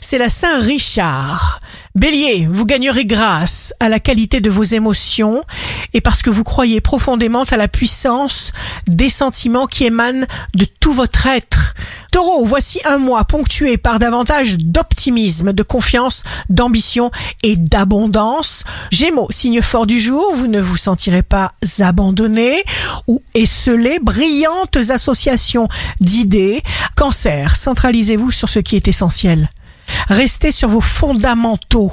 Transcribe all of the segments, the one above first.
c'est la Saint Richard. Bélier, vous gagnerez grâce à la qualité de vos émotions et parce que vous croyez profondément à la puissance des sentiments qui émanent de tout votre être. Taureau, voici un mois ponctué par davantage d'optimisme, de confiance, d'ambition et d'abondance. Gémeaux, signe fort du jour, vous ne vous sentirez pas abandonné ou esselé. Brillantes associations d'idées. Cancer, centralisez-vous sur ce qui est essentiel. Restez sur vos fondamentaux.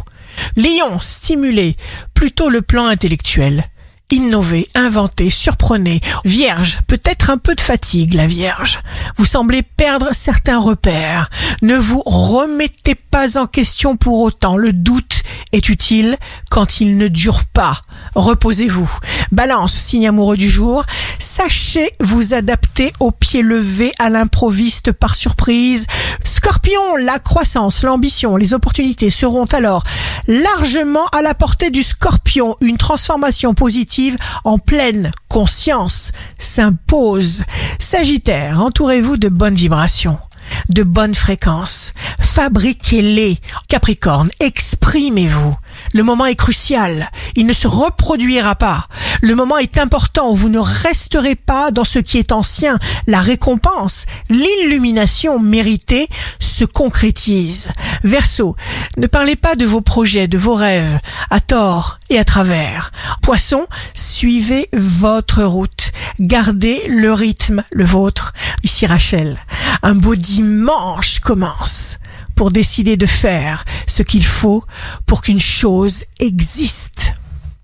Lion, stimulez plutôt le plan intellectuel. Innovez, inventez, surprenez. Vierge, peut-être un peu de fatigue, la Vierge. Vous semblez perdre certains repères. Ne vous remettez pas en question pour autant. Le doute est utile quand il ne dure pas. Reposez-vous. Balance, signe amoureux du jour. Sachez vous adapter au pied levé à l'improviste par surprise. Scorpion, la croissance, l'ambition, les opportunités seront alors largement à la portée du scorpion. Une transformation positive en pleine conscience s'impose. Sagittaire, entourez-vous de bonnes vibrations de bonnes fréquences. Fabriquez-les. Capricorne, exprimez-vous. Le moment est crucial. Il ne se reproduira pas. Le moment est important. Vous ne resterez pas dans ce qui est ancien. La récompense, l'illumination méritée se concrétise. Verseau, ne parlez pas de vos projets, de vos rêves, à tort et à travers. Poisson, suivez votre route. Gardez le rythme, le vôtre. Ici Rachel, un beau dimanche commence pour décider de faire ce qu'il faut pour qu'une chose existe.